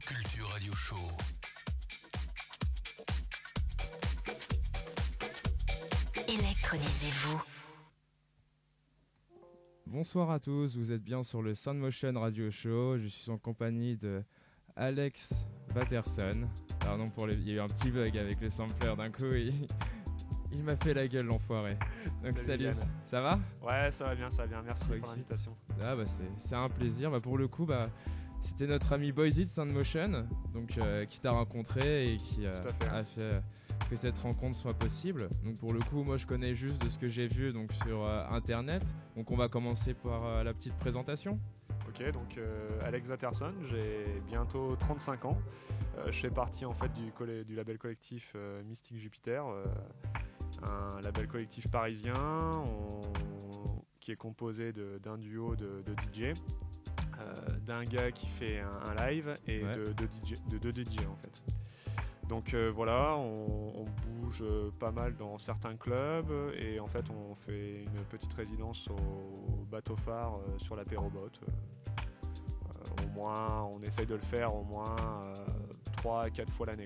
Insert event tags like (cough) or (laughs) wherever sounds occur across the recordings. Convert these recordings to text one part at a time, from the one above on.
Culture Radio Show. Électronisez-vous. Bonsoir à tous, vous êtes bien sur le Soundmotion Radio Show. Je suis en compagnie de Alex Patterson. Pardon pour les... Il y a eu un petit bug avec le sampler d'un coup. Il, il m'a fait la gueule l'enfoiré. Donc Salut, ça va? Ouais, ça va bien, ça va bien. Merci pour l'invitation. Ah bah c'est c'est un plaisir. Bah, pour le coup, bah, c'était notre ami Boyzy de Soundmotion donc, euh, qui t'a rencontré et qui euh, fait. a fait euh, que cette rencontre soit possible. Donc pour le coup, moi je connais juste de ce que j'ai vu donc, sur internet. Donc on va commencer par la petite présentation. Ok, donc euh, Alex Watterson, j'ai bientôt 35 ans. Euh, je fais partie en fait du, label collectif euh, Mystique Jupiter, un label collectif parisien on- qui est composé d'un duo de, de DJ, d'un gars qui fait un, un live et Ouais. de, de DJ de deux DJ en fait. Donc euh, voilà, on, on bouge euh, pas mal dans certains clubs et en fait on fait une petite résidence au bateau phare euh, sur l'apérobot. Euh, euh, au moins, on essaye de le faire au moins 3 à 4 fois l'année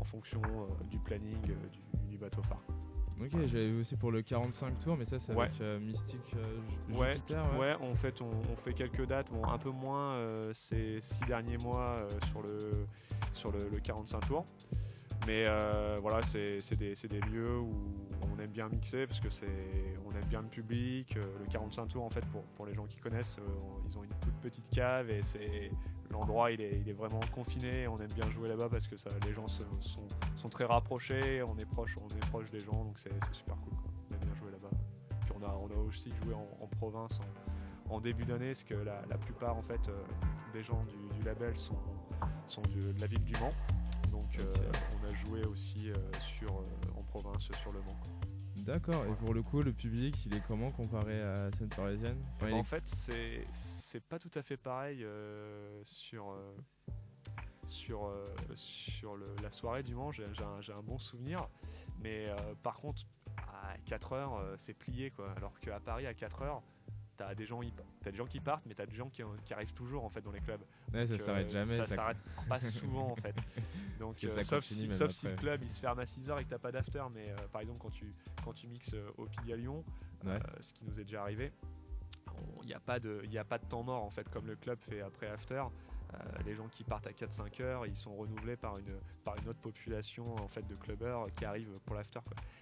en fonction euh, du planning euh, du, du bateau phare. Ok, j'avais vu aussi pour le 45 tours, mais ça c'est Ouais. avec euh, Mystique euh, Ouais, Jupiter. Ouais, en fait, on, on fait quelques dates, bon, un peu moins euh, ces six derniers mois sur le, sur le, le 45 tours. Mais voilà, c'est des, des lieux où on aime bien mixer parce que c'est, on aime bien le public. Le 45 tours, en fait, pour, pour les gens qui connaissent, on- ils ont une toute petite cave et c'est l'endroit, il est, il est vraiment confiné. On aime bien jouer là-bas parce que ça, les gens se- sont, sont très rapprochés, on est proche, on est proche des gens, donc c'est super cool. Quoi. On aime bien jouer là-bas. Puis on a, on a aussi joué en, en province en, en début d'année, parce que la, la plupart en fait, euh, des gens du, du label sont, sont du- de la ville du Mans. Donc euh, on a joué aussi euh, sur, en province sur le Mans. quoi. D'accord, et pour le coup, le public, il est comment comparé à la scène parisienne? Enfin, En est- fait, c'est c'est pas tout à fait pareil euh, sur euh, sur euh, sur le- la soirée du Mans. J'ai j'ai un, un bon souvenir, mais euh, par contre à 4 heures euh, c'est plié quoi. Alors qu'à Paris à 4 heures T'as des, gens, t'as des gens qui partent, mais t'as des gens qui, qui arrivent toujours en fait dans les clubs. Ouais, ça s'arrête euh, jamais. Ça ça- s'arrête pas souvent en fait. (laughs) Donc, euh, sauf, si, même sauf si le club il se ferme à 6h et que t'as pas d'after, mais euh, par exemple quand tu, quand tu mixes euh, au Pigalle Lyon, Ouais. euh, ce qui nous est déjà arrivé, il n'y a, pas de- y a pas de temps mort en fait, comme le club fait après after. Euh, les gens qui partent à 4-5 heures, ils sont renouvelés par une, par une autre population en fait de clubbers qui arrivent pour l'after.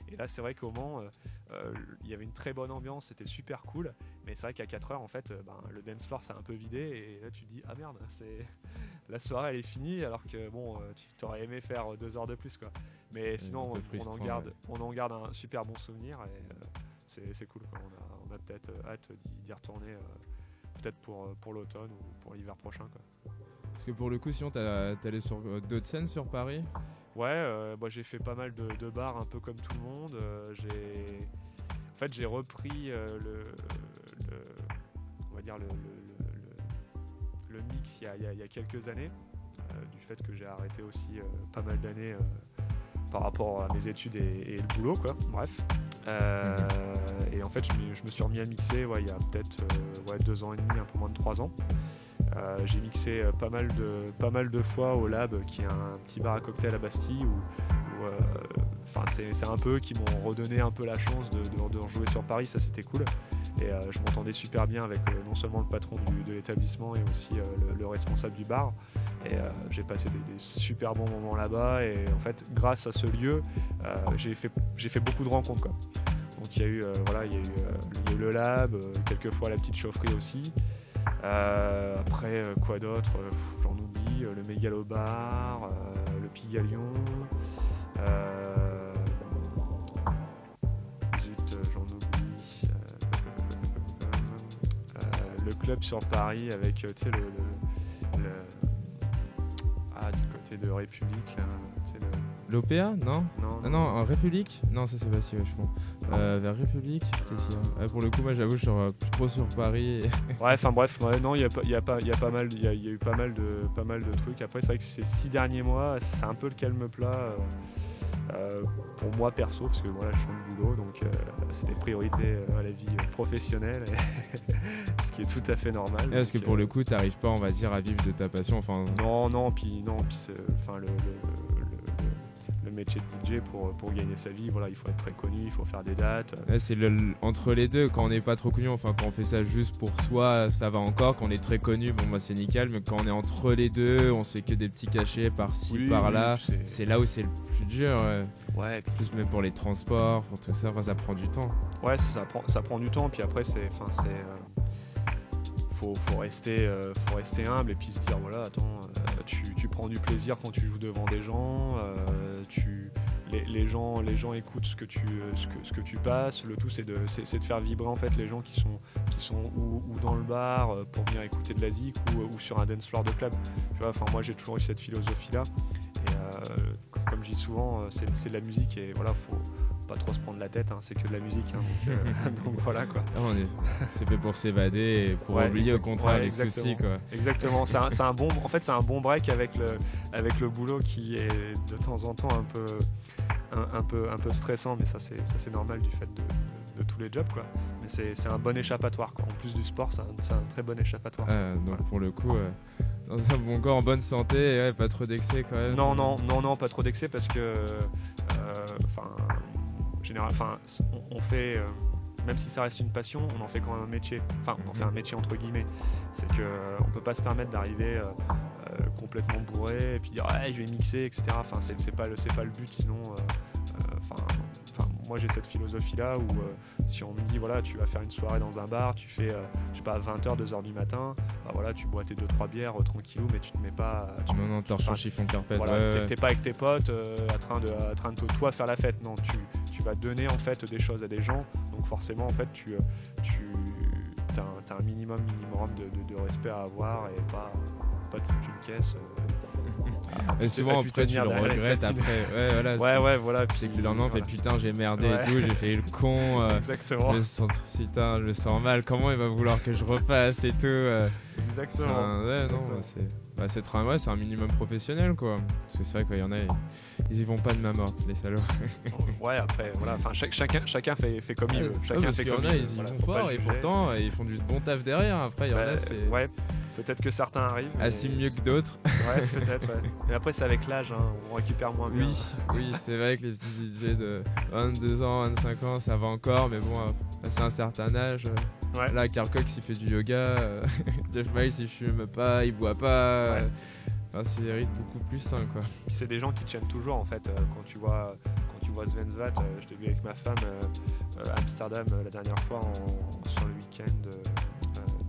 Et là, c'est vrai qu'au Mans, euh, euh, il y avait une très bonne ambiance, c'était super cool. Mais c'est vrai qu'à 4 heures, en fait, euh, ben, le dance floor s'est un peu vidé. Et là, tu te dis, ah merde, c'est (laughs) la soirée elle est finie. Alors que bon, euh, tu t'aurais aimé faire 2 heures de plus. quoi. Mais sinon, on, en garde, ouais. on en garde un super bon souvenir. Et euh, c'est c'est cool. quoi. On a, on a peut-être euh, hâte d'y retourner. euh, Peut-être pour, euh, pour l'automne ou pour l'hiver prochain. Quoi. Parce que pour le coup, sinon, t'es allé sur euh, d'autres scènes sur Paris? Ouais, euh, moi j'ai fait pas mal de, bars un peu comme tout le monde. Euh, j'ai, en fait, j'ai repris le, on va dire le, mix il y, a, quelques années, du fait que j'ai arrêté aussi pas mal d'années par rapport à mes études et, le boulot, quoi. Bref. Et en fait, je, me suis remis à mixer ouais, il y a peut-être deux ans et demi, un peu moins de trois ans. Euh, j'ai mixé euh, pas mal, de, pas mal de fois au Lab, qui est un petit bar à cocktail à Bastille, où, euh, c'est un peu qui m'ont redonné un peu la chance de, de, sur Paris, ça c'était cool. Et je m'entendais super bien avec non seulement le patron de l'établissement et aussi le, le responsable du bar. Et j'ai passé des, super bons moments là-bas. Et en fait, grâce à ce lieu, j'ai fait, fait beaucoup de rencontres. Donc il y a eu, voilà, il y a eu, le lab, euh, quelquefois la petite chaufferie aussi. Euh, après, euh, quoi d'autre Euh, J'en oublie. le Mégalobar, le Pigalion. Zut, j'en oublie. Le club sur Paris avec, le, le- Ah, du côté de République. L'OPA Non Non, Ah non, en République Non, ça c'est pas si vachement. Euh, vers République Qu'est-ce qu'il y a Ah, Pour le coup, moi j'avoue, je suis euh, plus trop sur Paris. Ouais, enfin bref, ouais, non, il y a, pas- il y, a pas- il y a pas mal, il y a, il y a eu pas mal de, pas mal de trucs. Après, c'est vrai que ces six derniers mois, c'est un peu le calme plat. euh, pour moi perso, parce que voilà, je suis en boulot, donc c'est des priorités à la vie professionnelle, (laughs) ce qui est tout à fait normal. Est-ce que pour le coup, tu n'arrives pas, on va dire, à vivre de ta passion enfin... Non, non, puis non, puis enfin, le métier de DJ pour, pour gagner sa vie. Voilà, il faut être très connu, il faut faire des dates. c'est entre les deux. Quand on n'est pas trop connu, enfin quand on fait ça juste pour soi, ça va encore. Quand on est très connu, bon moi c'est nickel. Mais quand on est entre les deux, on se fait que des petits cachets par-ci, par-là. c'est là où c'est le plus dur. Ouais. Plus même pour les transports, pour tout ça, ça prend du temps. Ouais, ça prend, ça prend du temps. Puis après, c'est, enfin c'est euh, faut, faut, rester, euh, faut rester humble et puis se dire voilà, attends, euh, prends du plaisir quand tu joues devant des gens, tu, les, gens, les gens écoutent ce que tu, ce que, ce que tu passes. Le tout, c'est de, c'est, de faire vibrer en fait les gens qui sont, qui sont ou, dans le bar euh, pour venir écouter de la zik ou, sur un dance floor de club. Tu vois, moi, j'ai toujours eu cette philosophie-là. Et euh, comme je dis souvent, euh, c'est, c'est de la musique et voilà, faut pas trop se prendre la tête, hein, c'est que de la musique. Hein, donc, (laughs) (laughs) voilà quoi. C'est fait pour s'évader et pour oublier au contraire les soucis. Quoi. Exactement, c'est un, (laughs) un, bon, en fait c'est un bon break avec le, avec le boulot qui est de temps en temps un peu, un, peu, un peu stressant, mais ça c'est normal du fait de, tous les jobs. Quoi. Mais c'est un bon échappatoire. Quoi. En plus du sport, c'est un, un, très bon échappatoire. Ah, donc pour le coup, euh, dans un bon corps, en bonne santé, pas trop d'excès quand même. Non, non, non, non, pas trop d'excès parce que, euh, enfin, général, enfin, on, fait. Euh, même si ça reste une passion, on en fait quand même un métier. Enfin, on en fait un métier entre guillemets. C'est que on peut pas se permettre d'arriver complètement bourré et puis dire je vais mixer, etc. Enfin, c'est pas, le, pas le but, sinon. Euh, euh, enfin, moi j'ai cette philosophie là où euh, si on me dit voilà tu vas faire une soirée dans un bar, tu fais je sais pas 20h, 2h du matin, bah voilà tu bois tes 2-3 bières tranquillou mais tu te mets pas. Tu, non non torchon chiffon. Voilà, t'es pas avec tes potes à train de à train de toi faire la fête. Non, tu, tu vas donner en fait des choses à des gens. Donc forcément en fait tu, tu as, un minimum minimum de, de respect à avoir et pas pas de foutre une caisse. Euh, et souvent après tu le regrettes après. Ouais voilà. (laughs) Ouais ouais voilà. Puis le lendemain fait putain j'ai merdé et tout, j'ai fait le con. Euh, (laughs) Exactement. Je sens putain je le sens mal. Comment il va vouloir que je repasse et tout. Euh. Exactement. ouais non c'est. Bah, c'est un, ouais, un minimum professionnel quoi. Parce que c'est vrai qu'il y en a, ils, y vont pas de ma morte, les salauds. (laughs) ouais, après, voilà, enfin, chacun, chacun fait, fait comme il veut. Chacun fait comme il, ils y vont fort et pourtant ils font du bon taf derrière. Après, il y en a, c'est. Ouais, Peut-être que certains arrivent. Assez mieux que d'autres. (laughs) Ouais, peut-être. Ouais. Mais après, c'est avec l'âge, hein, on récupère moins bien. Oui, oui c'est vrai que les petits DJ de 22 ans, 25 ans, ça va encore, mais bon, c'est un certain âge. Ouais. Là, Carl Cox, il fait du yoga. Euh, (laughs) Jeff Miles, il fume pas, il boit pas. Ouais. c'est des rythmes beaucoup plus sains, quoi. C'est des gens qui tiennent toujours, en fait. Euh, quand tu vois, quand tu vois Sven Zvat, euh, je l'ai vu avec ma femme à Amsterdam la dernière fois sur le week-end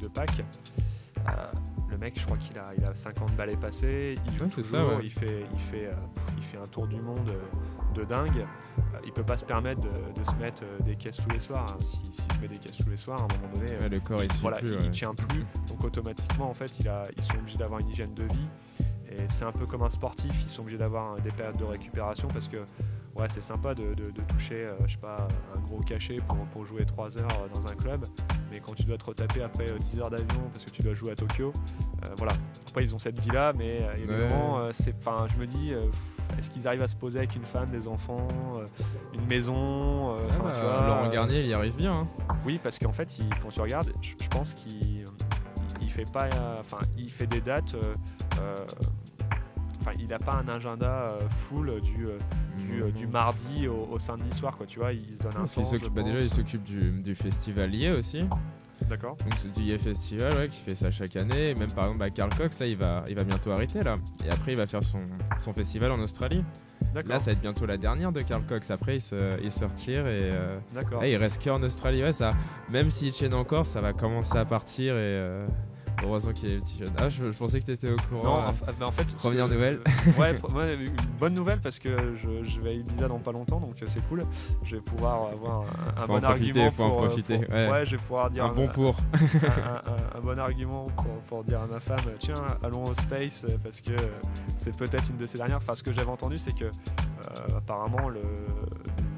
de Pâques. Euh, le mec, je crois qu'il a, il a 50 balais passés, il joue toujours, il, fait, il, fait, euh, il fait un tour du monde euh, de dingue. il peut pas se permettre de, se mettre des caisses tous les soirs. Hein. S'il si, se met des caisses tous les soirs, à un moment donné, le corps il, voilà, plus, il, tient plus. Donc automatiquement, en fait, il a, ils sont obligés d'avoir une hygiène de vie. Et c'est un peu comme un sportif, ils sont obligés d'avoir des périodes de récupération parce que ouais, c'est sympa de, toucher je sais pas, un gros cachet pour, pour jouer 3 heures dans un club mais quand tu dois te retaper après 10 euh, heures d'avion parce que tu dois jouer à Tokyo, euh, voilà. Après, ils ont cette vie-là, mais euh, évidemment, c'est, enfin, je me dis, est-ce qu'ils arrivent à se poser avec une femme, des enfants, une maison ah, Laurent Garnier, il y arrive bien. Hein. Oui, parce qu'en fait, il, quand tu regardes, je, pense qu'il il fait pas, enfin, il fait des dates. Enfin, il n'a pas un agenda full du, du, mardi au, samedi soir, quoi. Tu vois, il se donne un temps. Bah, déjà, il s'occupe du, du festivalier aussi. D'accord. Donc c'est du Festival ouais, qui fait ça chaque année. même par exemple, bah, Carl Cox, là, il va, il va bientôt arrêter là. Et après, il va faire son, son festival en Australie. Là, ça va être bientôt la dernière de Carl Cox. Après, il se, il se retire et, euh, il reste qu'en Australie. Ouais, ça, même s'il chaîne encore, ça va commencer à partir et. Euh, Heureusement qu'il y a les petits jeunes. Ah, je, pensais que tu étais au courant. Non, en, en fait. Première nouvelle. (laughs) ouais, une bonne nouvelle parce que je, vais à Ibiza dans pas longtemps, donc euh, c'est cool. Je vais pouvoir avoir un, bon argument. Pour, en euh, ouais. je vais pouvoir dire. Un bon pour. (laughs) un, bon argument pour, dire à ma femme tiens, allons au space parce que c'est peut-être une de ces dernières. Enfin, ce que j'avais entendu, c'est que euh, apparemment, le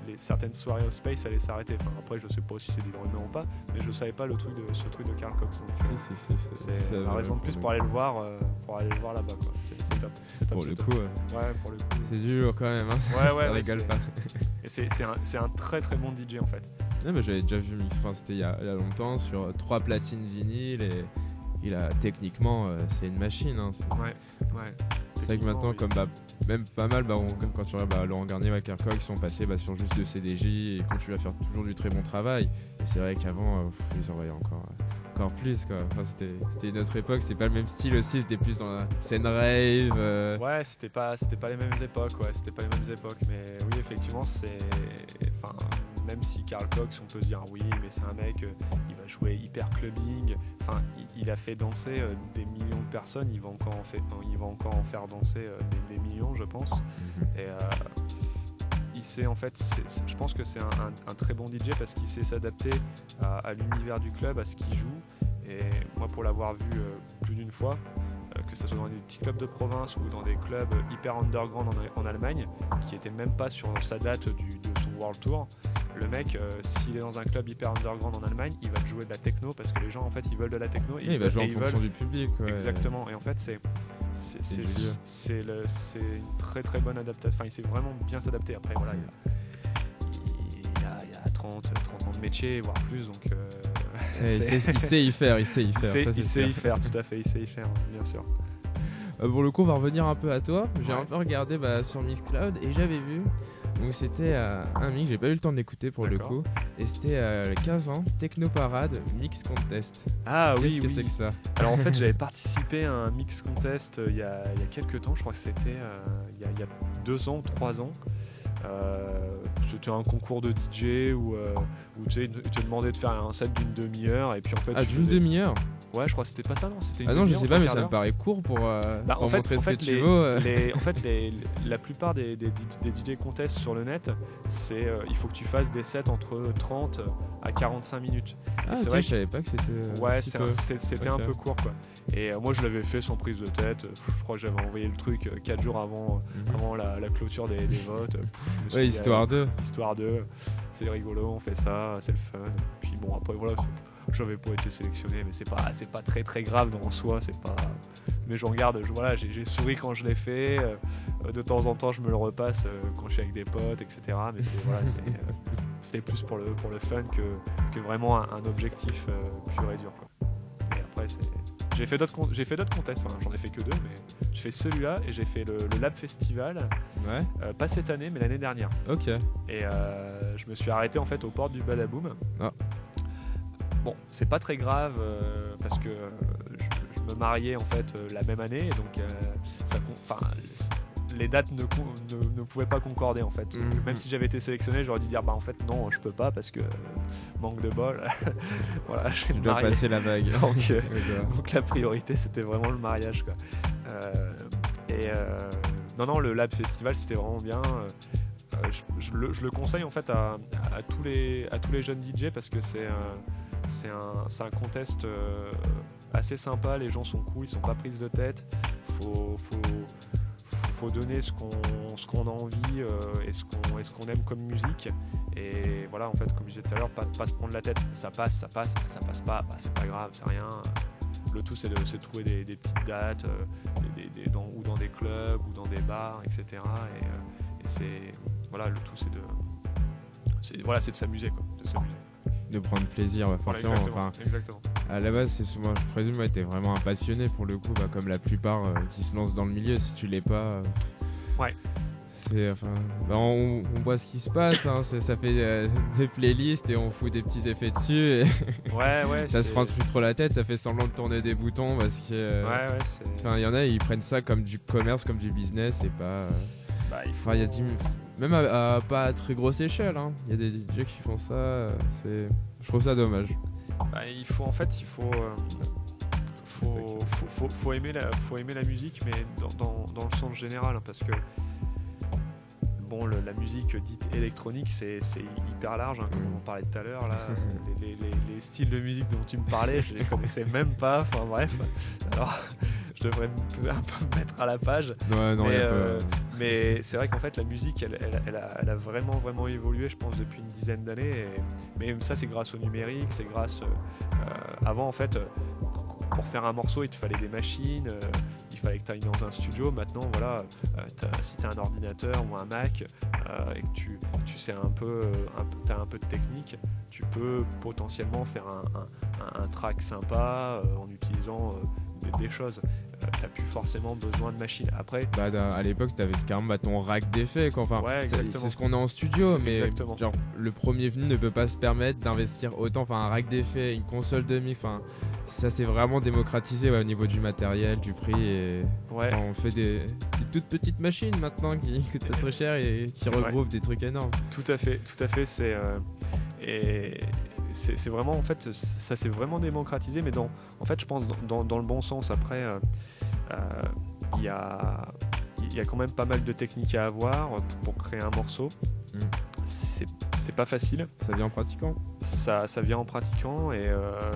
les, certaines soirées au Space allaient s'arrêter. Enfin, après, je sais pas si c'est des rumeurs ou pas, mais je savais pas le truc de, ce truc de Carl Cox. c'est la raison de plus pour aller le voir, euh, pour aller le voir là-bas. C'est top. Pour le coup, ouais, pour le coup. C'est dur quand même. Hein. Ouais, ouais. Ça rigole pas. Et c'est un, un, très très bon DJ en fait. Ouais, J'avais déjà vu Mix, c'était il, y a longtemps sur trois platines vinyle et il a techniquement euh, c'est une machine. Hein, ouais, ouais. C'est vrai que maintenant, comme bah, même pas mal, bah, quand tu regardes bah, Laurent Garnier, Walker Cox, ils sont passés bah, sur juste de CDJ et continuent à faire toujours du très bon travail. C'est vrai qu'avant, euh, ils en voyaient encore, encore plus. Quoi. Enfin, c'était une autre époque, c'était pas le même style aussi, c'était plus dans la scène rave. Euh. Ouais, c'était pas, pas les mêmes époques, ouais, c'était pas les mêmes époques. Mais oui, effectivement, c'est. Même si Carl Cox, on peut se dire oui, mais c'est un mec, il va jouer hyper clubbing. Enfin, il, a fait danser des millions de personnes, il va encore en, fait, il va encore en faire danser des, millions, je pense. Mhm. Et il sait en fait, je pense que c'est un, très bon DJ parce qu'il sait s'adapter à, l'univers du club, à ce qu'il joue. Et moi, pour l'avoir vu plus d'une fois, que ce soit dans des petits clubs de province ou dans des clubs hyper underground en, Allemagne, qui n'étaient même pas sur sa date du, de son World Tour, le mec, euh, s'il est dans un club hyper underground en Allemagne, il va jouer de la techno parce que les gens en fait ils veulent de la techno. Et il va jouer en fonction du public. Exactement. Et en fait c'est c'est une très très bonne adaptation. Enfin, il sait vraiment bien s'adapter. Après voilà, il a, il, a, 30, 30 ans de métier, voire plus, donc. Euh, il, sait, y faire, il sait y faire. Il sait, y faire, tout à fait, il sait y faire, bien sûr. Euh, pour le coup, on va revenir un peu à toi. J'ai un peu regardé bah, sur Miss Cloud et j'avais vu donc c'était euh, un mix, j'ai pas eu le temps d'écouter pour le coup. Et c'était euh, 15 ans, Techno Parade Mix Contest. Ah oui, Qu'est-ce que c'est que ça? Alors en fait j'avais participé à un Mix Contest euh, il y, a, y, a, quelques temps, je crois que c'était euh, il y, y, a deux ans, trois ans. C'était un concours de DJ où, où tu sais, ils te demandaient de faire un set d'une demi-heure et puis en fait... Ah d'une demi-heure Ouais, je crois que c'était pas ça, non C'était Ah non, je sais pas, mais ça me paraît court pour, euh, bah, en fait, ce que tu veux. en fait, la plupart des, des, DJ contests sur le net, c'est euh, il faut que tu fasses des sets entre 30 à 45 minutes. Ah, c'est vrai je savais pas que c'était. Euh, ouais, c'était un peu court, quoi. Et moi, je l'avais fait sans prise de tête. Je crois que j'avais envoyé le truc 4 jours avant, mhm. avant la, clôture des, votes. Ouais, histoire 2. Histoire 2. C'est rigolo, on fait ça, c'est le fun. Puis bon, après, voilà j'avais pas été sélectionné, mais c'est pas, c'est pas très très grave dans soi, c'est pas. Mais j'en garde, je, voilà, j'ai souri quand je l'ai fait. Euh, de temps en temps, je me le repasse euh, quand je suis avec des potes, etc. Mais c'est voilà, euh, c'était plus pour le pour le fun que, que vraiment un, objectif pur et dur. Quoi. Et après, j'ai fait d'autres j'ai fait d'autres contests, enfin, j'en ai fait que deux, mais j'ai fait celui-là et j'ai fait le, Lab Festival. Ouais. pas cette année, mais l'année dernière. Ok. Et je me suis arrêté en fait aux portes du Badaboom. Ah. Bon, c'est pas très grave euh, parce que euh, je, me mariais en fait euh, la même année, donc ça, les dates ne, ne, pouvaient pas concorder en fait. Mhm. Même si j'avais été sélectionné, j'aurais dû dire bah en fait non, je peux pas parce que manque de bol. (laughs) voilà, je dois passer la vague. (laughs) (laughs) donc, la priorité c'était vraiment le mariage quoi. et non non, le Lab Festival c'était vraiment bien. Je, le, conseille en fait à, tous, les, à tous les jeunes DJ parce que c'est c'est un, un, contest euh, assez sympa, les gens sont cool, ils sont pas prises de tête. Faut, faut, donner ce qu'on a envie euh, et ce qu'on aime comme musique. Et voilà, en fait, comme je disais tout à l'heure, pas, pas se prendre la tête. Ça passe, ça passe, ça passe pas, bah, c'est pas grave, c'est rien. Le tout, c'est de, trouver des, petites dates, euh, dans, ou dans des clubs, ou dans des bars, etc. Et, c'est voilà, le tout, c'est de, voilà, c'est de s'amuser, quoi, de s'amuser de prendre plaisir, bah, forcément. exactement, À la base, c'est moi, je présume, ouais, t'es vraiment un passionné pour le coup, bah, comme la plupart euh, qui se lancent dans le milieu. Si tu l'es pas, euh, ouais. C'est, enfin, bah, on, voit ce qui se passe. Hein, ça fait euh, des playlists et on fout des petits effets dessus. Et ouais, ouais. (laughs) ça se prend plus trop la tête. Ça fait semblant de tourner des boutons parce que. ouais, ouais. Enfin, il y en a, ils prennent ça comme du commerce, comme du business et pas. Bah, il faut... y a même à, pas à très grosse échelle. Hein. Il y a des DJ qui font ça. C'est je trouve ça dommage. Bah, il faut en fait, il faut, euh, faut, faut, aimer la, faut aimer la musique, mais dans, dans, le sens général, hein, parce que bon, la musique dite électronique, c'est hyper large, hein, comme on parlait tout à l'heure. Là, (laughs) les, les, les, styles de musique dont tu me parlais, je les connaissais même pas. Enfin bref, alors je devrais un peu me mettre à la page. Ouais, non, mais euh, mais c'est vrai qu'en fait, la musique, elle, elle- elle a, elle a vraiment, vraiment évolué, je pense, depuis une dizaine d'années. Mais ça, c'est grâce au numérique, c'est grâce. euh, avant, en fait, pour faire un morceau, il te fallait des machines, euh, il fallait que tu ailles dans un studio. Maintenant, voilà, euh, t'as- si tu as un ordinateur ou un Mac euh, et que tu, tu sais un peu, un, t'as un peu de technique, tu peux potentiellement faire un, un- un- un track sympa en utilisant des, choses. tu n'as plus forcément besoin de machines. Après, Bah, à l'époque, t'avais carrément bah, ton rack d'effets. Enfin, Ouais, c'est- ce qu'on a en studio, mais exactement. genre, le premier venu ne peut pas se permettre d'investir autant. Enfin, un rack d'effets, une console de mix, enfin, ça s'est vraiment démocratisé ouais, au niveau du matériel, du prix. Et ouais, enfin, on fait des, des toutes petites machines maintenant qui (laughs) coûtent pas très cher et qui regroupent des trucs énormes. Tout à fait, tout à fait. C'est euh, et c'est vraiment en fait ça s'est vraiment démocratisé, mais dans en fait je pense dans, dans- dans le bon sens. Après, euh, euh, il y a il y a quand même pas mal de techniques à avoir pour créer un morceau. Mm. C'est c'est pas facile. Ça vient en pratiquant? Ça, ça vient en pratiquant et euh,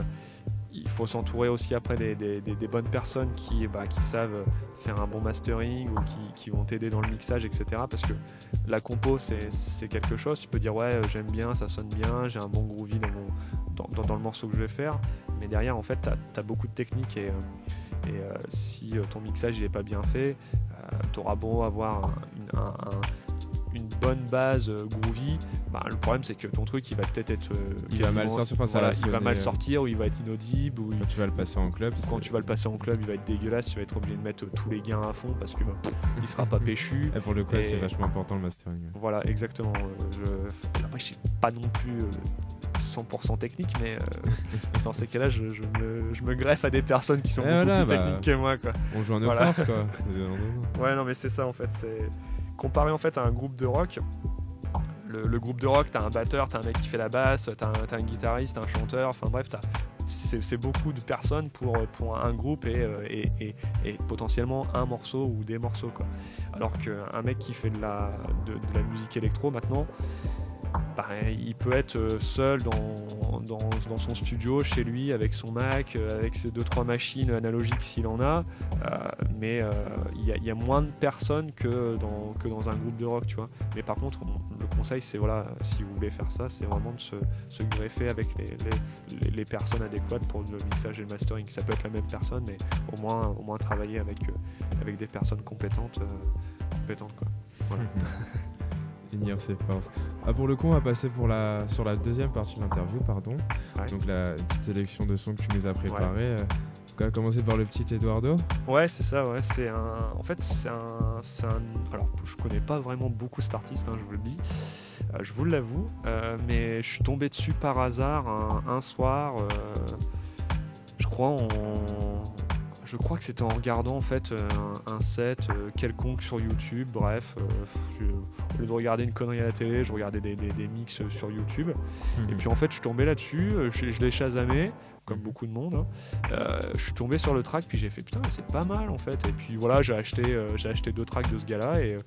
il faut s'entourer aussi après des, bonnes personnes qui, bah, qui savent faire un bon mastering ou qui, vont t'aider dans le mixage, etc. Parce que la compo, c'est quelque chose. Tu peux dire, ouais, euh, j'aime bien, ça sonne bien, j'ai un bon groovy dans, le morceau que je vais faire. Mais derrière, en fait, tu as, beaucoup de techniques et, euh, euh, si ton mixage il est pas bien fait, tu auras beau avoir un- une bonne base euh, groovy, bah, le problème c'est que ton truc il va peut-être être. euh, Il va mal sortir, enfin, ça voilà, va il va sonner, mal sortir ou il va être inaudible ou il- Quand tu vas le passer en club, quand tu vas le passer en club, il va être dégueulasse, tu vas être obligé de mettre euh, tous les gains à fond parce que bah, il sera pas (laughs) péchu. Et pour le coup, Et- c'est vachement important le mastering. Voilà, exactement. Je... Après, je suis pas non plus euh, 100% technique, mais euh, dans ces cas-là, je, je me, je me greffe à des personnes qui sont Et beaucoup voilà, plus bah. techniques que moi. Quoi. On joue nos Voilà. forces, quoi. Ouais, non, mais c'est ça en fait. C'est comparé en fait à un groupe de rock. Le, groupe de rock, t'as un batteur, t'as un mec qui fait la basse, t'as un, un guitariste, un chanteur. Enfin bref, c'est beaucoup de personnes pour, un groupe et, euh, et, potentiellement un morceau ou des morceaux. Quoi. Alors qu'un mec qui fait de la musique électro maintenant, il peut être euh, seul dans, son studio, chez lui, avec son Mac, euh, avec ses deux trois machines analogiques s'il en a, euh, mais il y, a- moins de personnes que dans, un groupe de rock, tu vois. Mais par contre, le conseil, c'est voilà, si vous voulez faire ça, c'est vraiment de se, greffer avec les, personnes adéquates pour le mixage et le mastering. Ça peut être la même personne, mais au moins, au moins travailler avec, des personnes compétentes. (laughs) Unir ses forces. Ah, pour le coup, on va passer pour la, sur la deuxième partie de l'interview, pardon. Ouais. Donc la petite sélection de sons que tu nous as préparé. On va commencer par le petit Eduardo. Ouais, c'est ça, ouais. C'est un. En fait, c'est un, un. Alors, je connais pas vraiment beaucoup cet artiste, hein, je vous le dis. Euh, je vous l'avoue. euh, mais je suis tombé dessus par hasard un, un soir. euh, je crois en. Je crois que c'était en regardant en fait euh, un, un set euh, quelconque sur YouTube. Bref, euh, je- au lieu de regarder une connerie à la télé, je regardais des, des- des mix sur YouTube. Et puis en fait, je suis tombé là-dessus, je, je l'ai chasamé, comme beaucoup de monde. hein. Euh, je suis tombé sur le track, puis j'ai fait putain, c'est pas mal en fait. Et puis voilà, j'ai acheté, euh, j'ai acheté deux tracks de ce gars-là. Et euh,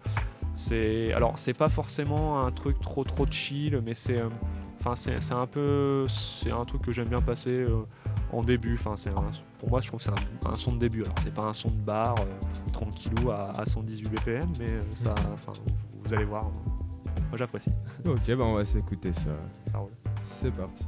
c'est, alors c'est pas forcément un truc trop trop chill, mais c'est, enfin c'est, un peu, c'est un truc que j'aime bien passer euh, en début. Enfin c'est, pour moi, je trouve que c'est un, un son de début. Alors c'est pas un son de bar euh, tranquillou à, à 118 BPM, mais euh, ça, enfin vous, vous allez voir. Moi j'apprécie. Ok, bah on va s'écouter ça. Ça roule. C'est parti.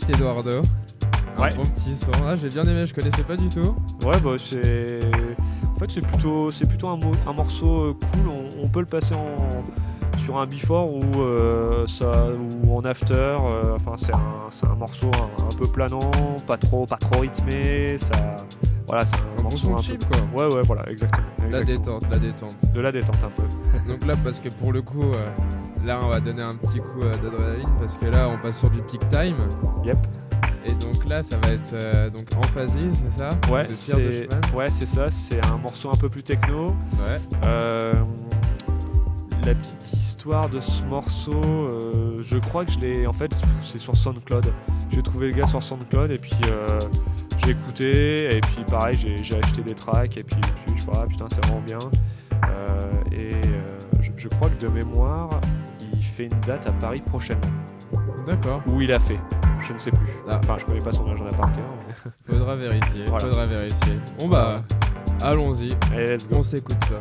Petit Eduardo. Un Ouais. bon petit son. Ah, j'ai bien aimé, je connaissais pas du tout. Ouais, bah c'est. En fait, c'est plutôt, c'est plutôt un, mo- un morceau euh, cool. On, on peut le passer en, sur un before ou, euh, ça, ou en after. euh, Enfin, c'est un, c'est un morceau un, un peu planant, pas trop, pas trop rythmé. Ça, voilà, c'est un, morceau un chill peu. quoi. Ouais, ouais, voilà, exactement. La exactement. détente, la détente. De la détente un peu. Donc là, parce que pour le coup, euh, là, on va donner un petit coup euh, d'adrénaline parce que là, on passe sur du peak time. Yep. Et donc là, ça va être euh, donc Emphasis, c'est ça? Ouais, c'est, ouais, c'est ça. C'est un morceau un peu plus techno. Ouais. Euh, la petite histoire de ce morceau, euh, je crois que je l'ai. En fait, c'est sur SoundCloud. J'ai trouvé le gars sur SoundCloud et puis j'ai écouté. Et puis pareil, j'ai, acheté des tracks. Et puis je suis dit, voilà, putain, c'est vraiment bien. Et je, je crois que de mémoire, fait une date à Paris prochainement. D'accord. Où il a fait Je ne sais plus. Ah. Enfin, je connais pas son agenda par cœur. mais- Faudra vérifier. (laughs) Voilà. Faudra vérifier. Bon bah, allons-y. Allez, let's go. On s'écoute ça.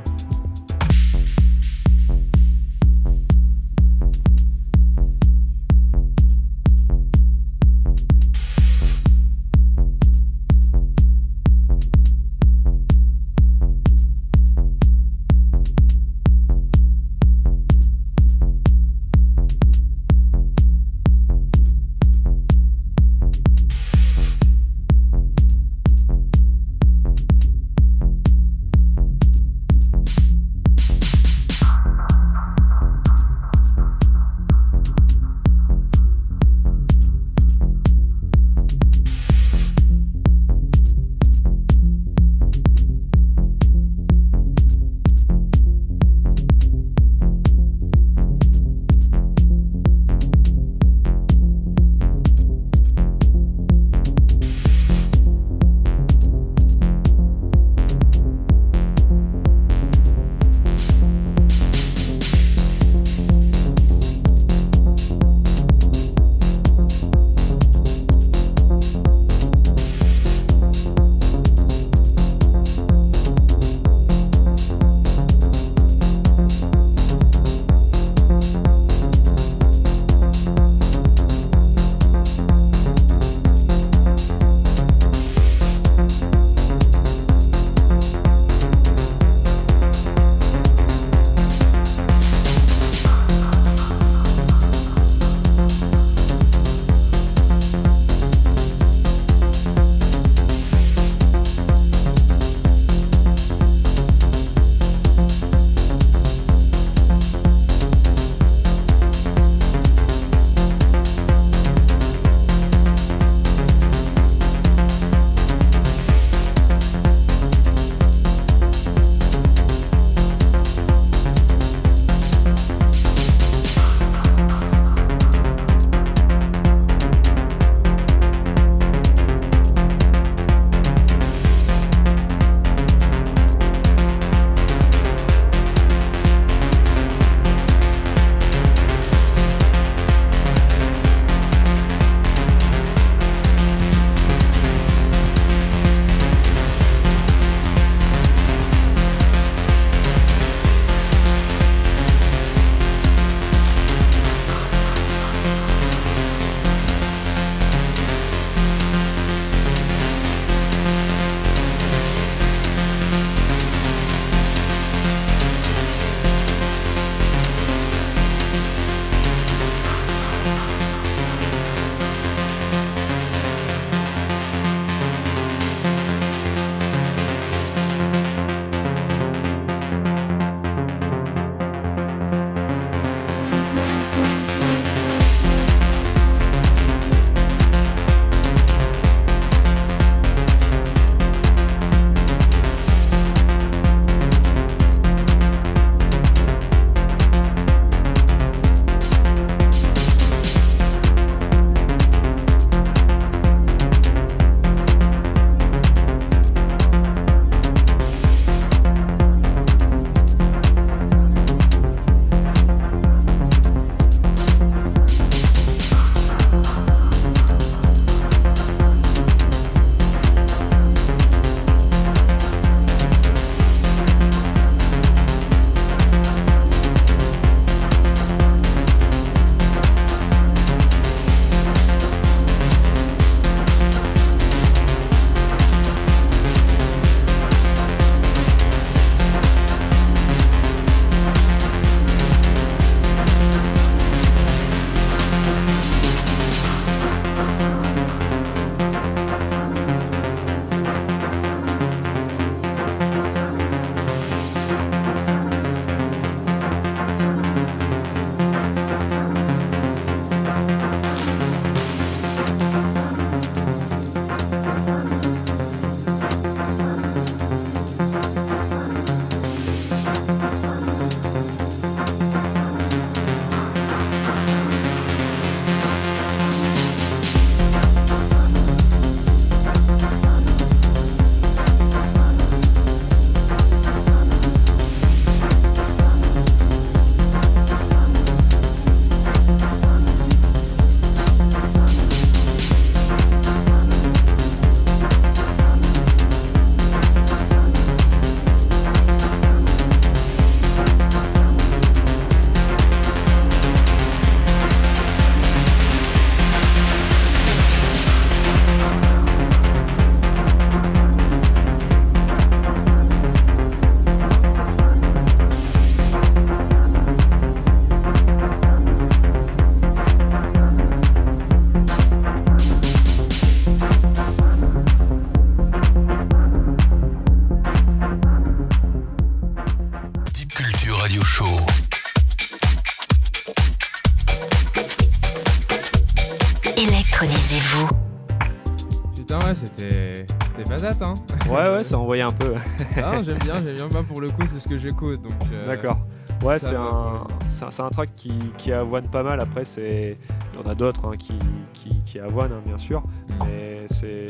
Ça envoyait un peu. Ah, j'aime bien, j'aime bien. Bah, pour le coup, c'est ce que j'écoute. Donc, euh, D'accord. Ouais, c'est un, un, c'est un track qui, qui avoine pas mal. Après, c'est il y en a d'autres hein, qui, qui, qui avoinent, hein, bien sûr. Mm. Mais c'est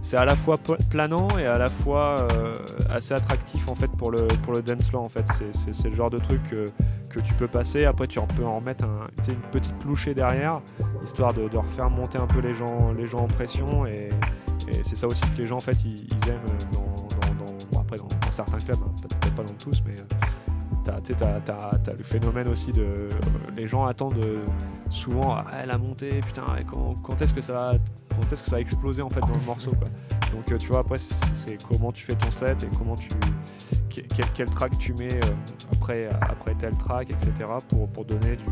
c'est à la fois pla- planant et à la fois euh, assez attractif en fait pour le pour le dance en fait. C'est- le genre de truc que, que tu peux passer. Après, tu en peux en remettre un, une petite clouchée derrière, histoire de, de refaire monter un peu les gens les gens en pression. Et, et c'est ça aussi que les gens en fait ils, certains clubs, hein, peut-être pas dans tous, mais euh, tu t'as le phénomène aussi de euh, les gens attendent euh, souvent ah, la montée putain quand, quand est-ce que ça va quand est-ce que ça exploser en fait dans le morceau donc tu vois après c'est comment tu fais ton set et comment tu que- quel, track tu mets après après tel track etc pour, pour donner du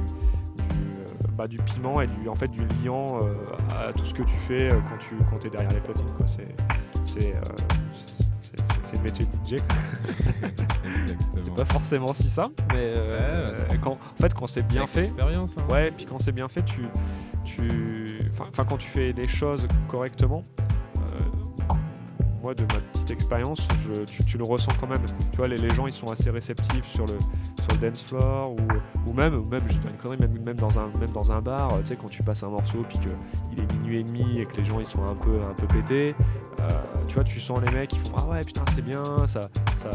bah, du piment et du en fait du liant à tout ce que tu fais quand tu quand es derrière les platines c'est c'est- le métier de DJ c'est pas forcément si simple mais euh, Ouais, ouais. quand en fait quand c'est bien fait hein. Ouais, puis quand c'est bien fait, tu, tu, enfin, quand tu fais les choses correctement, euh, moi de ma petite expérience, je- tu, tu le ressens quand même. Tu vois, les, les gens ils sont assez réceptifs sur le, dance floor ou, même, ou même, une connerie, même, dans un, même dans un bar, tu sais, quand tu passes un morceau puis que il est minuit et demi et que les gens ils sont un peu, un peu pétés, euh, tu vois, tu sens les mecs qui font ah ouais putain c'est bien, ça,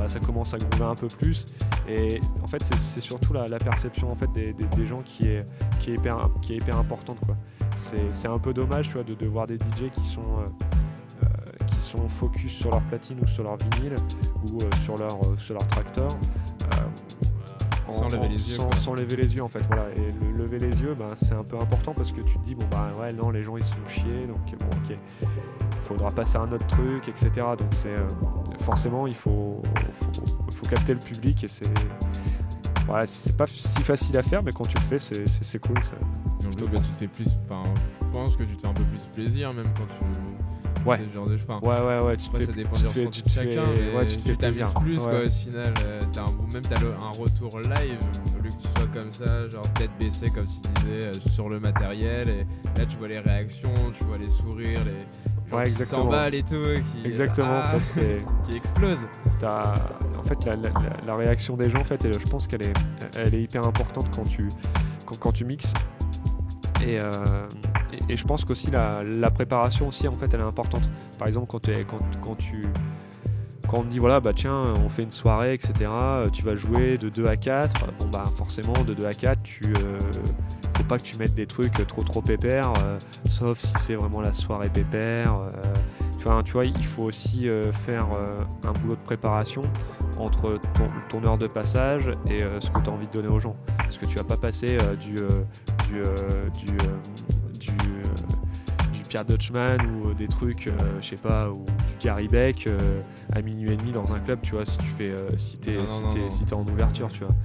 ça, commence à groover un peu plus. Et en fait, c'est- surtout la, perception en fait des, gens qui est, hyper, importante quoi. C'est un peu dommage tu vois, de, de voir des DJ qui sont, euh, euh, sont focus sur leur platine ou sur leur vinyle ou euh, sur leur, euh, sur leur tracteur. En- Sans lever en- les yeux, sans- lever les yeux en fait voilà et le lever les yeux bah, c'est un peu important parce que tu te dis bon bah ouais non les gens ils se font chier donc bon ok faudra passer à un autre truc etc donc c'est euh, forcément il faut, faut, faut capter le public et c'est ouais, c'est pas si facile à faire mais quand tu le fais c'est, c'est, c'est cool ça. Plus, bah, tu fais plus. Je pense que tu te fais un peu plus plaisir, même quand tu. Ouais. ce genre de ouais ouais ouais tu Après, fais ça dépend tu du ressenti de chacun, fais- ouais, tu te fais plaisir. plus, Ouais. quoi, au final. euh, t'as un, même t'as un retour live, au lieu que tu sois comme ça, genre tête baissée, comme tu disais, euh, sur le matériel, et là, tu vois les réactions, tu vois les sourires, les Ouais, qui s'emballent et tout, qui, exactement ah, en fait c'est (laughs) qui explosent. t'as- en fait la, la- la- la réaction des gens en fait elle- je pense qu'elle est elle est hyper importante quand tu quand, quand tu mixes et, euh, et, je pense qu'aussi la, la préparation aussi en fait elle est importante par exemple quand, quand, quand tu quand on te dit voilà bah tiens on fait une soirée etc euh, tu vas jouer de 2 à 4 bon bah forcément de 2 à 4 tu euh, faut pas que tu mettes des trucs trop trop pépères euh, sauf si c'est vraiment la soirée pépère euh, tu vois, tu vois, il faut aussi euh, faire euh, un boulot de préparation entre ton, heure de passage et euh, ce que tu as envie de donner aux gens. Parce que tu vas pas passer euh, euh, euh, du, Pierre Dutchman ou euh, des trucs, euh, je sais pas, ou du Gary Beck euh, à minuit et demi dans un club, tu vois, si tu fais, euh, t'es si t'es en ouverture, tu vois.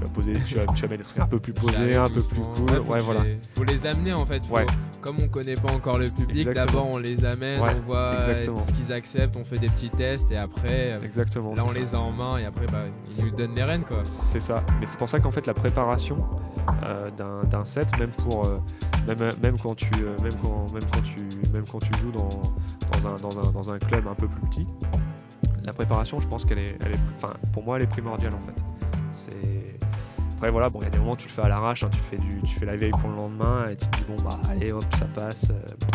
Tu, vas poser, tu vas, tu vas mettre des trucs un peu plus posés, un peu plus cool. Ouais, voilà. les- Faut les amener en fait. Faut- Ouais. Comme on connaît pas encore le public, d'abord on les amène, on voit euh, exactement. ce qu'ils acceptent, on fait des petits tests et après, euh, Exactement. là on ça. les a en main et après bah, ils nous donnent les rênes quoi. C'est ça. Mais c'est pour ça qu'en fait la préparation euh, d'un- set, même pour euh, même, même quand tu euh, même quand même quand tu même quand tu joues dans, dans, un, dans, un, dans un club un peu plus petit, la préparation, je pense qu'elle est, elle est enfin pour moi elle est primordiale en fait. C'est après voilà bon il y a des moments où tu le fais à l'arrache, hein, tu fais tu fais la veille pour le lendemain et tu te dis bon bah allez hop ça passe. euh,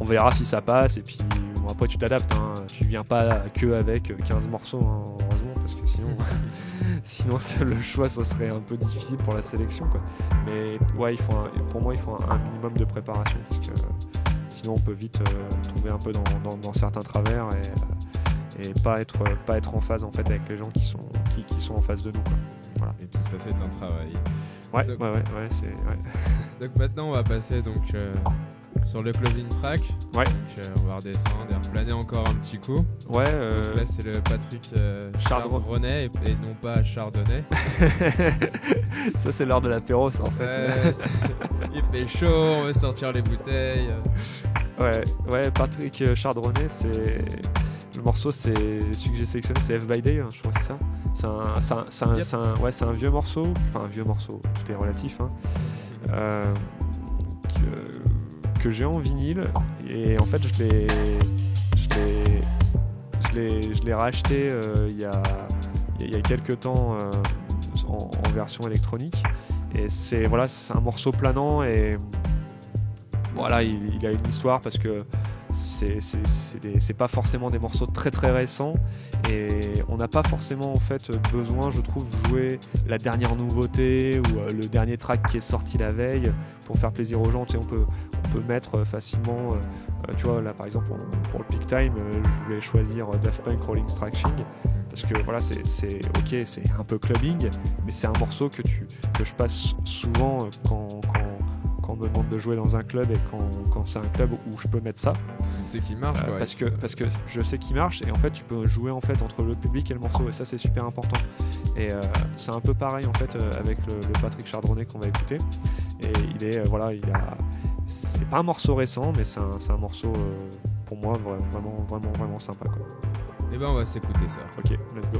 on verra si ça passe et puis bon, après tu t'adaptes. Hein, tu viens pas que avec 15 morceaux hein, heureusement parce que sinon (laughs) Sinon, le choix, ça serait un peu difficile pour la sélection. Quoi. Mais ouais, il faut un- pour moi, il faut un, minimum de préparation parce que sinon, on peut vite euh, tomber un peu dans, certains travers et, euh, et pas, être, pas être en phase en fait, avec les gens qui sont, qui, sont en face de nous. Et tout ça c'est un travail. Ouais, Donc- ouais, ouais, ouais, c'est, ouais. (laughs) Donc maintenant on va passer donc euh, sur le closing track. Ouais. Donc euh, on va redescendre et replaner encore un petit coup. Ouais, euh, Donc là c'est le Patrick Chardron- Chardonnay et, et non pas Chardonnay. (laughs) ça, c'est l'heure de l'apéro, en fait. Il fait chaud, on veut sortir les bouteilles. Ouais, ouais, Patrick Chardronnet, c'est. Le morceau, c'est celui que j'ai sélectionné, c'est F by Day, hein, je crois que c'est ça. C'est un, Yep. ouais, vieux morceau, enfin un vieux morceau, tout est relatif. hein. Euh, que- que j'ai en vinyle. Et en fait, je l'ai, je l'ai, racheté euh, il y, a, il y a quelques temps euh, en, en version électronique. Et c'est voilà, c'est un morceau planant et voilà, il, il a une histoire parce que c'est pas forcément des morceaux très très récents et on n'a pas forcément besoin, je trouve, de jouer la dernière nouveauté ou euh, le dernier track qui est sorti la veille pour faire plaisir aux gens. Tu on peut mettre euh, facilement, euh, tu vois là par exemple pour le peak time, je voulais choisir Daft Punk Rolling Stretching parce que voilà c'est ok c'est un peu clubbing mais c'est un morceau que que je passe souvent quand quand on me demande de jouer dans un club et quand, quand c'est un club où je peux mettre ça. Parce que tu sais qu'il marche, euh, parce que parce que je sais qu'il marche et en fait tu peux jouer en fait entre le public et le morceau et ça c'est super important. Et euh, c'est un peu pareil en fait euh, avec le, le Patrick Chardronnet qu'on va écouter. Et il est euh, voilà il a c'est pas un morceau récent mais c'est un, un morceau euh, pour moi vra- vraiment vraiment vraiment sympa quoi. Et ben, on va s'écouter ça. ok let's go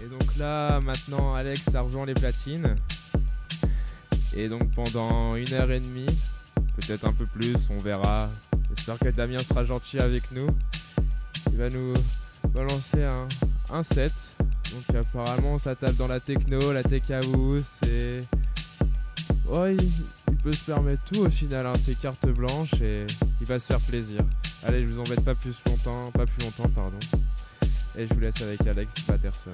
Et donc là, maintenant, Alex a rejoint les platines. Et donc pendant une heure et demie, peut-être un peu plus, on verra. J'espère que Damien sera gentil avec nous. Il va nous balancer un, un set. Donc apparemment, ça tape dans la techno, la tech house et... Oh, il, il peut se permettre tout au final, hein, c'est carte blanche et il va se faire plaisir. Allez, je vous embête pas plus longtemps, pas plus longtemps, pardon. Et je vous laisse avec Alex Patterson.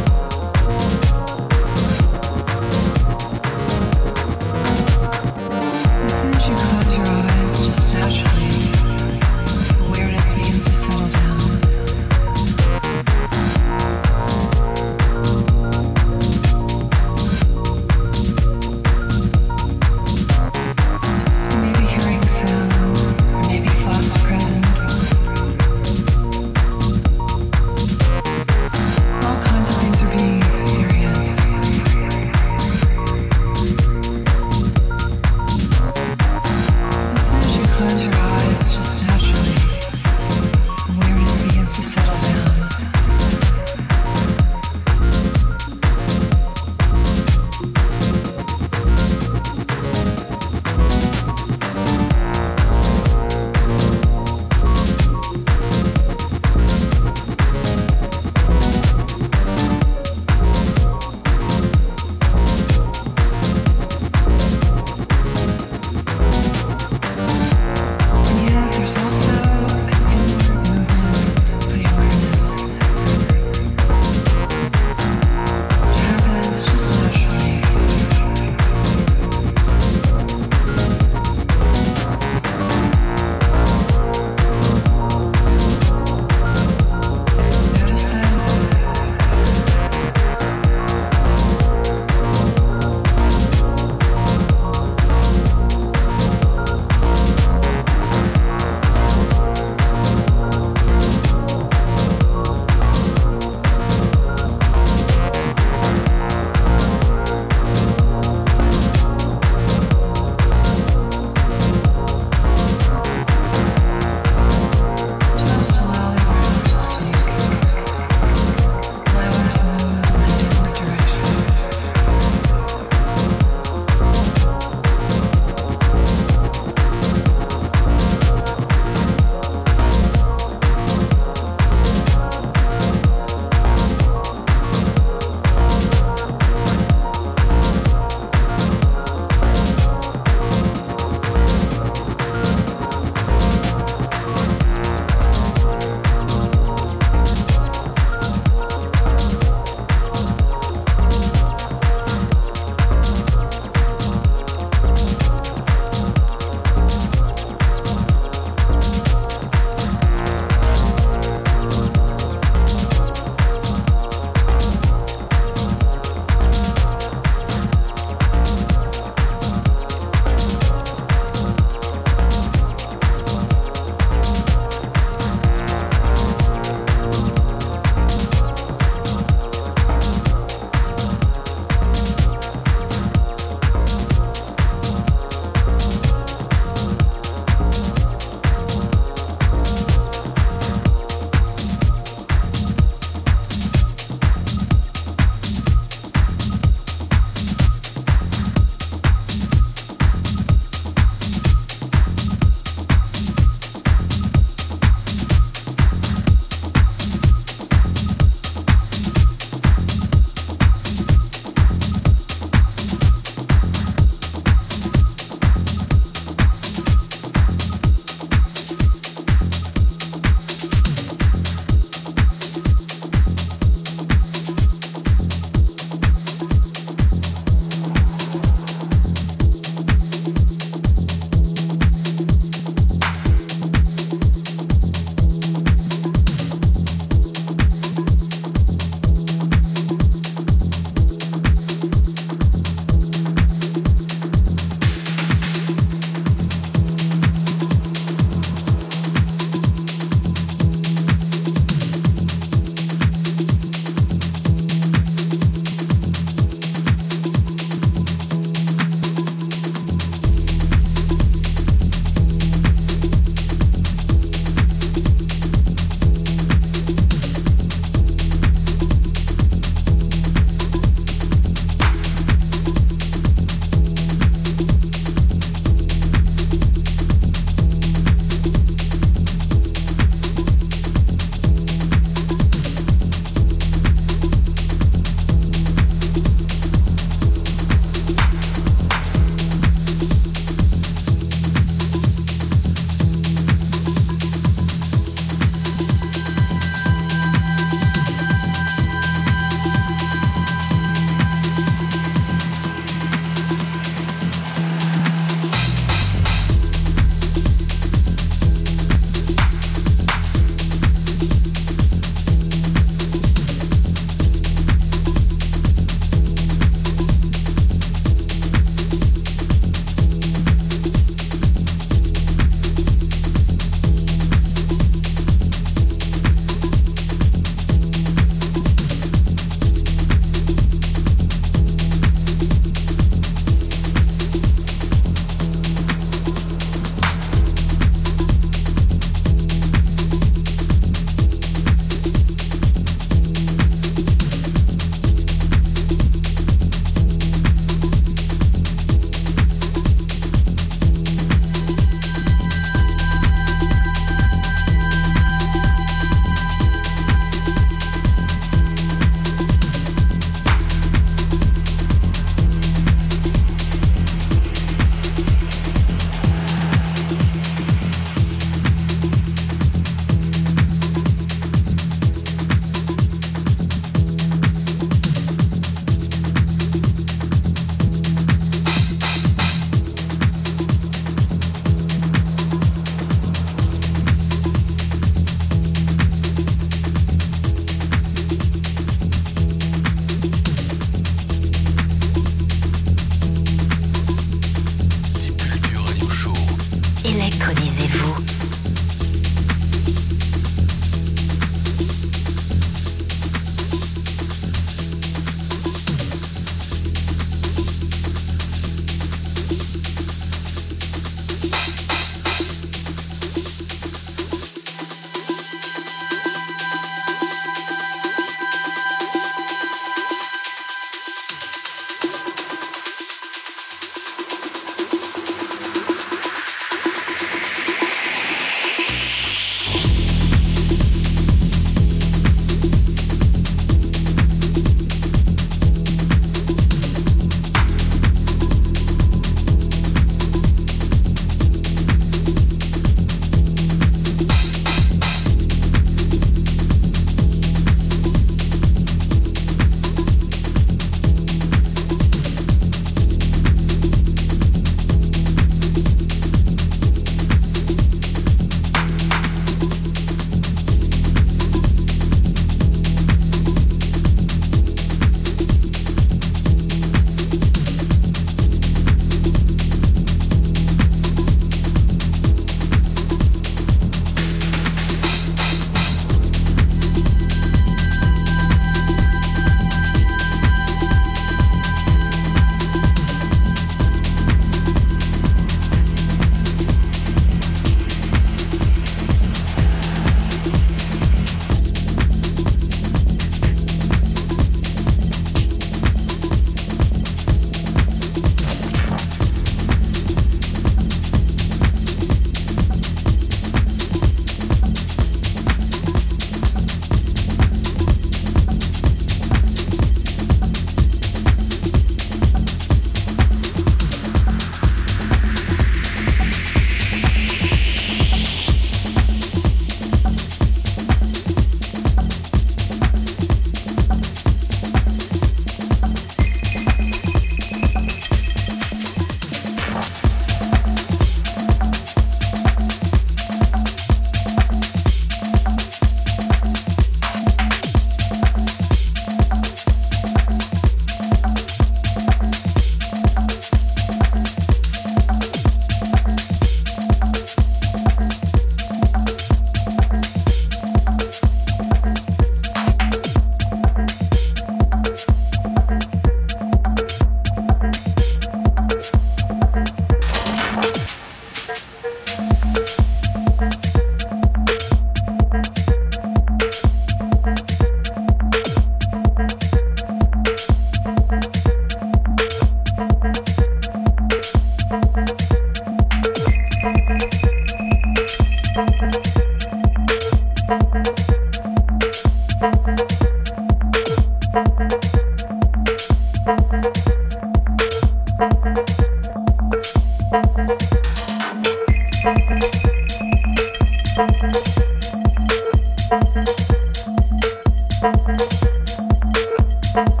Thank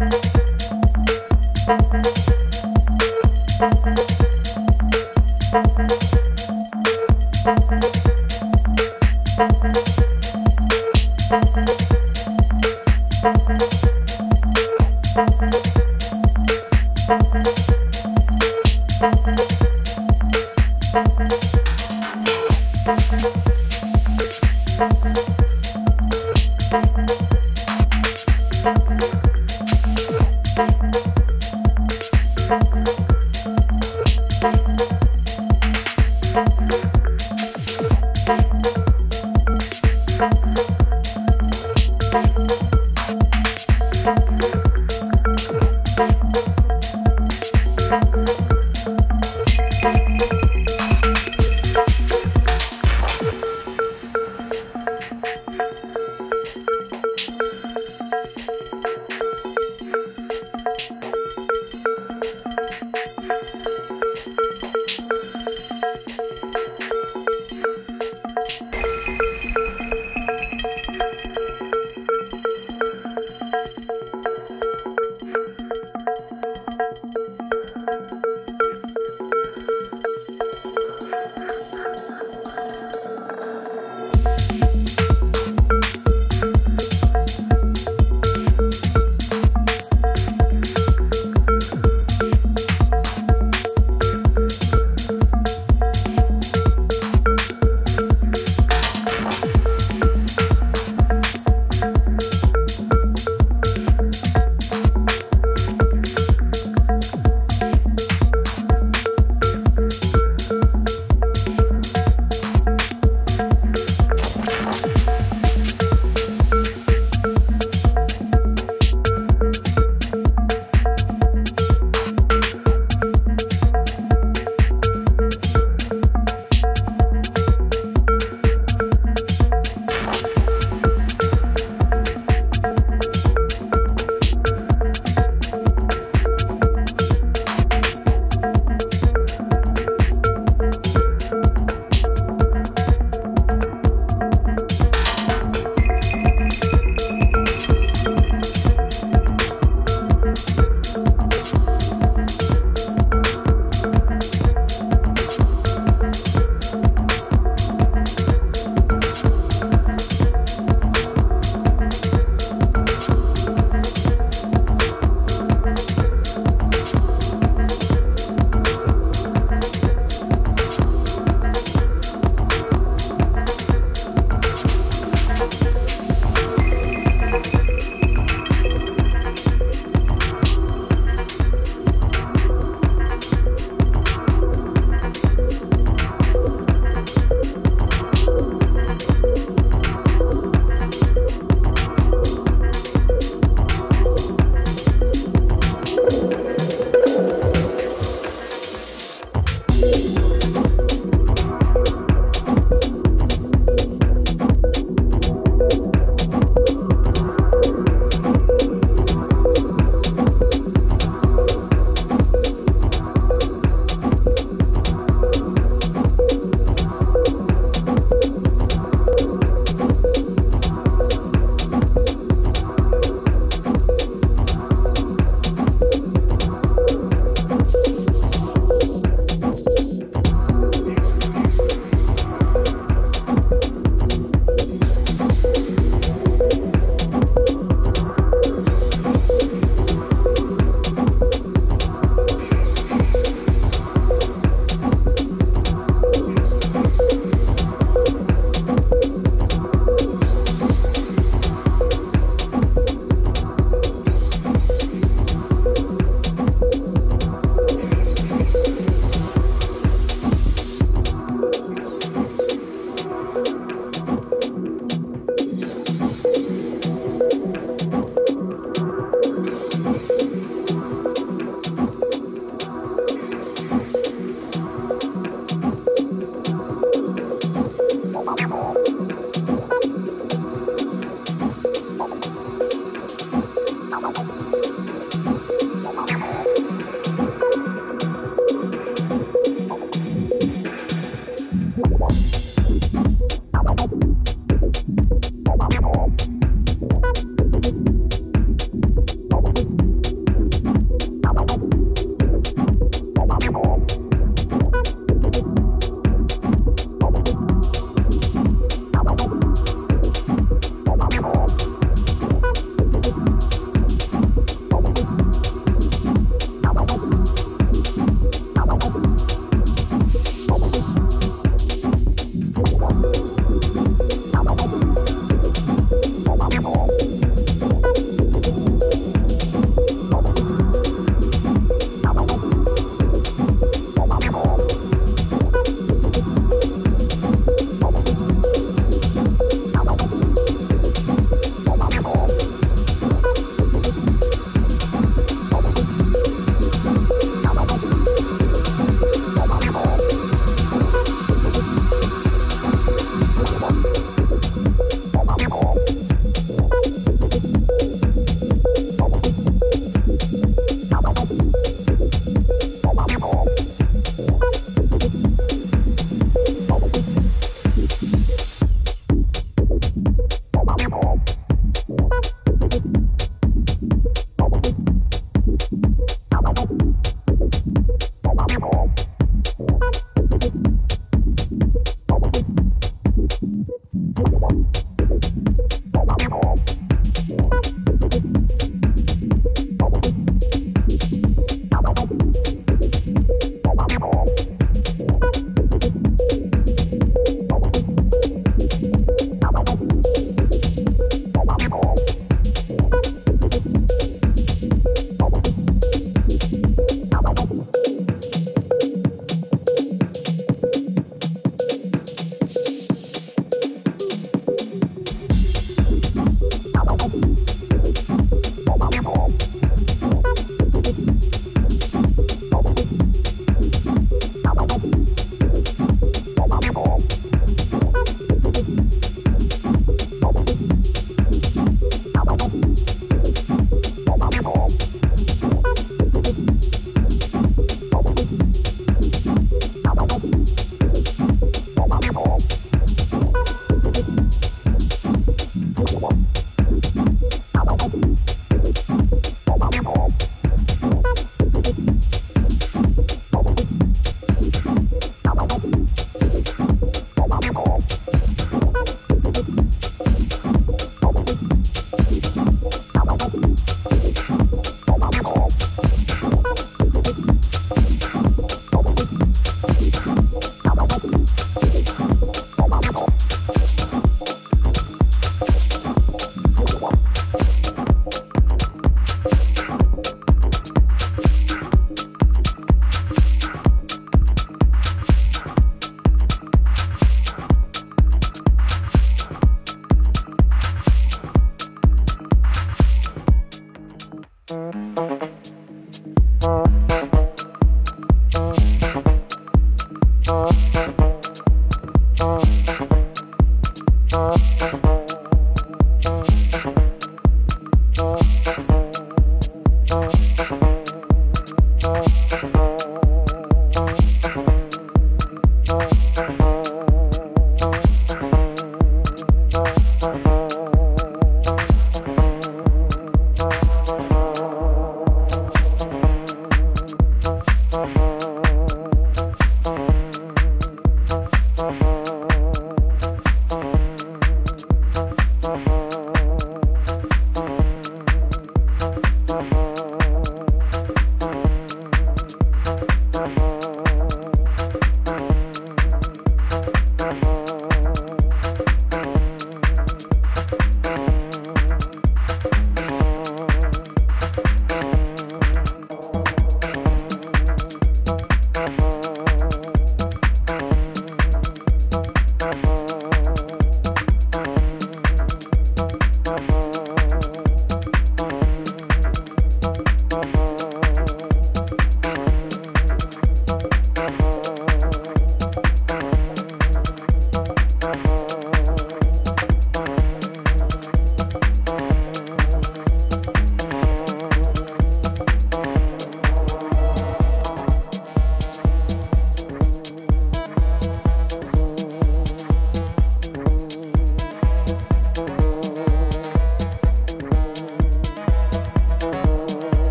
you.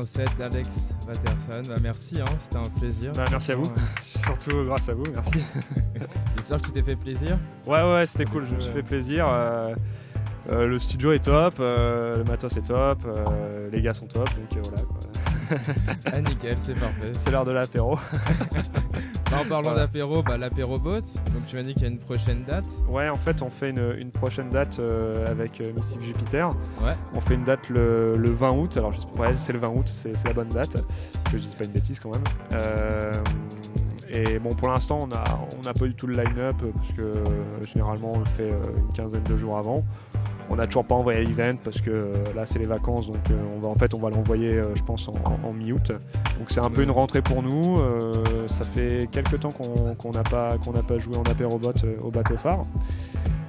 Set d'Alex Patterson. Bah, merci, hein, c'était un plaisir. Bah, merci à vous. (laughs) Surtout grâce à vous, merci. (laughs) J'espère que tu t'es fait plaisir. Ouais, ouais, c'était cool, je me suis fait plaisir. Euh, euh, le studio est top, euh, le matos est top, euh, les gars sont top, donc euh, voilà. (laughs) Ah nickel, c'est parfait. C'est l'heure de l'apéro. (laughs) Bah, en parlant Voilà. d'apéro, bah, l'apéro boat. Donc tu m'as dit qu'il y a une prochaine date. Ouais, en fait, on fait une, une prochaine date euh, avec euh, Mystic Jupiter. Ouais. On fait une date le, le 20 août. Alors, ouais, c'est le 20 août, c'est la bonne date. Que je dise pas une bêtise quand même. Euh, et bon, pour l'instant, on n'a on n'a pas du tout le line-up parce que euh, généralement, on le fait une quinzaine de jours avant. On n'a toujours pas envoyé l'event parce que euh, là, c'est les vacances. Donc, euh, on va, en fait, on va l'envoyer, euh, je pense, en, mi-août. Donc, c'est un peu une rentrée pour nous. Ça fait quelques temps qu'on n'a pas, joué en apérobot euh, au bateau phare.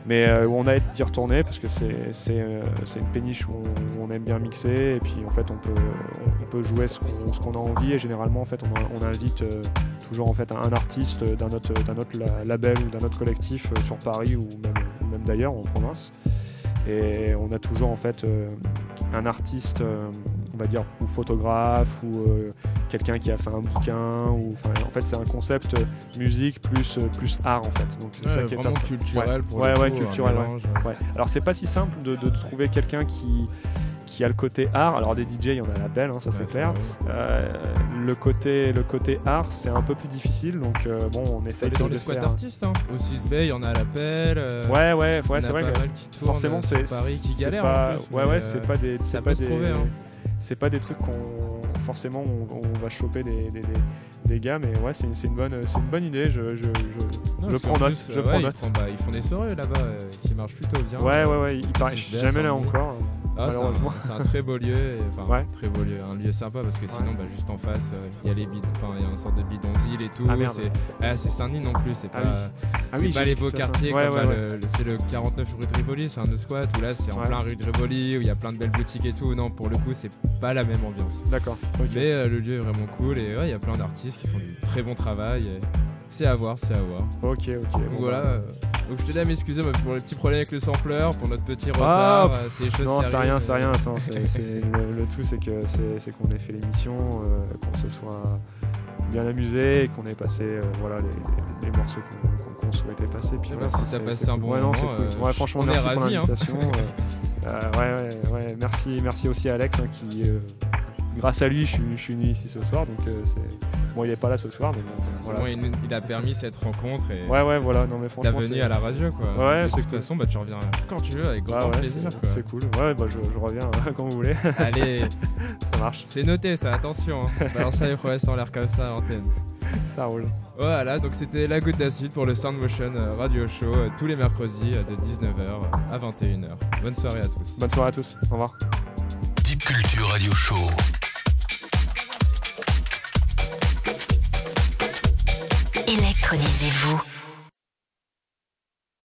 Mais on a hâte d'y retourner parce que c'est une péniche où on, aime bien mixer et puis en fait on peut, jouer ce qu'on a envie et généralement on, invite toujours en fait un artiste d'un autre, label ou d'un autre collectif sur Paris ou même d'ailleurs en province. Et on a toujours en fait euh, un artiste, euh, on va dire, ou photographe ou euh, quelqu'un qui a fait un bouquin ou en fait c'est un concept musique plus plus art en fait. Donc c'est ça Ouais, qui est top. culturel pour Ouais, le ouais, coup, culturel. Alors c'est pas si simple de, de trouver quelqu'un qui, qui a le côté art. Alors des DJ, il y en a à l'appel, hein, ça c'est Ouais, clair. vrai. Euh, le côté le côté art, c'est un peu plus difficile. Donc euh, bon, on essaye C'est dans de les faire. d'artistes. Hein. Au 6 Bay, il y en a à l'appel. euh, Ouais, ouais, ouais, a c'est vrai pas que qui forcément euh, c'est sur Paris qui c'est galèrent. pas- en plus, ouais, ouais, euh, c'est pas des, c'est pas des. Hein. c'est pas des trucs qu'on forcément on, on va choper des, des, des- des gars, mais ouais, c'est une, c'est une bonne, c'est une bonne idée. Je, je, je- Non, je prends note, plus, je euh, prends ouais, ils note. font, bah, ils font des soirées là-bas euh, qui marchent plutôt bien. Ouais, Euh, ouais, ouais. Il paraît, je c'est suis bien, jamais là Saint-Denis. encore. Ah, c'est un- malheureusement. C'est un, très beau lieu, et, enfin Ouais. très beau lieu, un lieu sympa parce que sinon, bah, juste en face, euh, il y a les bidons, enfin il y a une sorte de bidonville et tout. Ah, c'est ah, c'est Saint-Denis non plus, c'est Ah pas, Ah oui, les beaux quartiers Ouais, bah, c'est le 49 rue de Rivoli, c'est un de squat où là c'est en plein rue de Rivoli où il y a plein de belles boutiques et tout. Non, pour le coup, c'est pas la même ambiance. D'accord. Mais euh, le lieu est vraiment cool et il y a plein d'artistes qui font du très bon travail. et C'est à voir, c'est à voir. Ok, ok. Donc bon, voilà. bah. euh, donc je tenais à m'excuser pour les petits problèmes avec le sampler, pour notre petit Ah, retard. euh, c'est choses Non, c'est rien, c'est rien. Attends, (laughs) le, le tout, c'est que c'est, qu'on ait fait l'émission, euh, qu'on se soit bien amusé et qu'on ait passé euh, voilà, les, les- les morceaux qu'on, souhaitait passer. Puis Eh voilà, ben, si t'as passé un bon ouais, non, moment, cool. Ouais, franchement, merci pour ravis, hein. l'invitation. ouais, ouais, ouais, merci, merci aussi à Alex hein, qui, grâce à lui, je suis, je suis venu ici ce soir. Donc, euh, c'est... bon, il est pas là ce soir, mais bon, voilà. Bon, il, nous- il a permis cette rencontre et Ouais, ouais, voilà. Non, mais franchement, venue c'est, à la radio quoi. Ouais, de c'est toute cool. façon, bah, tu reviens quand tu veux avec Bah grand ouais, plaisir. c'est, quoi. c'est cool. Ouais, bah, je, je reviens (laughs) quand vous voulez. Allez, (laughs) ça marche. c'est noté ça, attention. Hein. (laughs) Balance les promesses en l'air comme ça à l'antenne. Ça roule. Voilà, donc c'était la goutte d'acide pour le Sound Motion euh, Radio Show euh, tous les mercredis euh, de 19h à 21h. Bonne soirée à tous. Bonne soirée à tous. Au revoir. Deep Culture Radio Show. Électronisez-vous.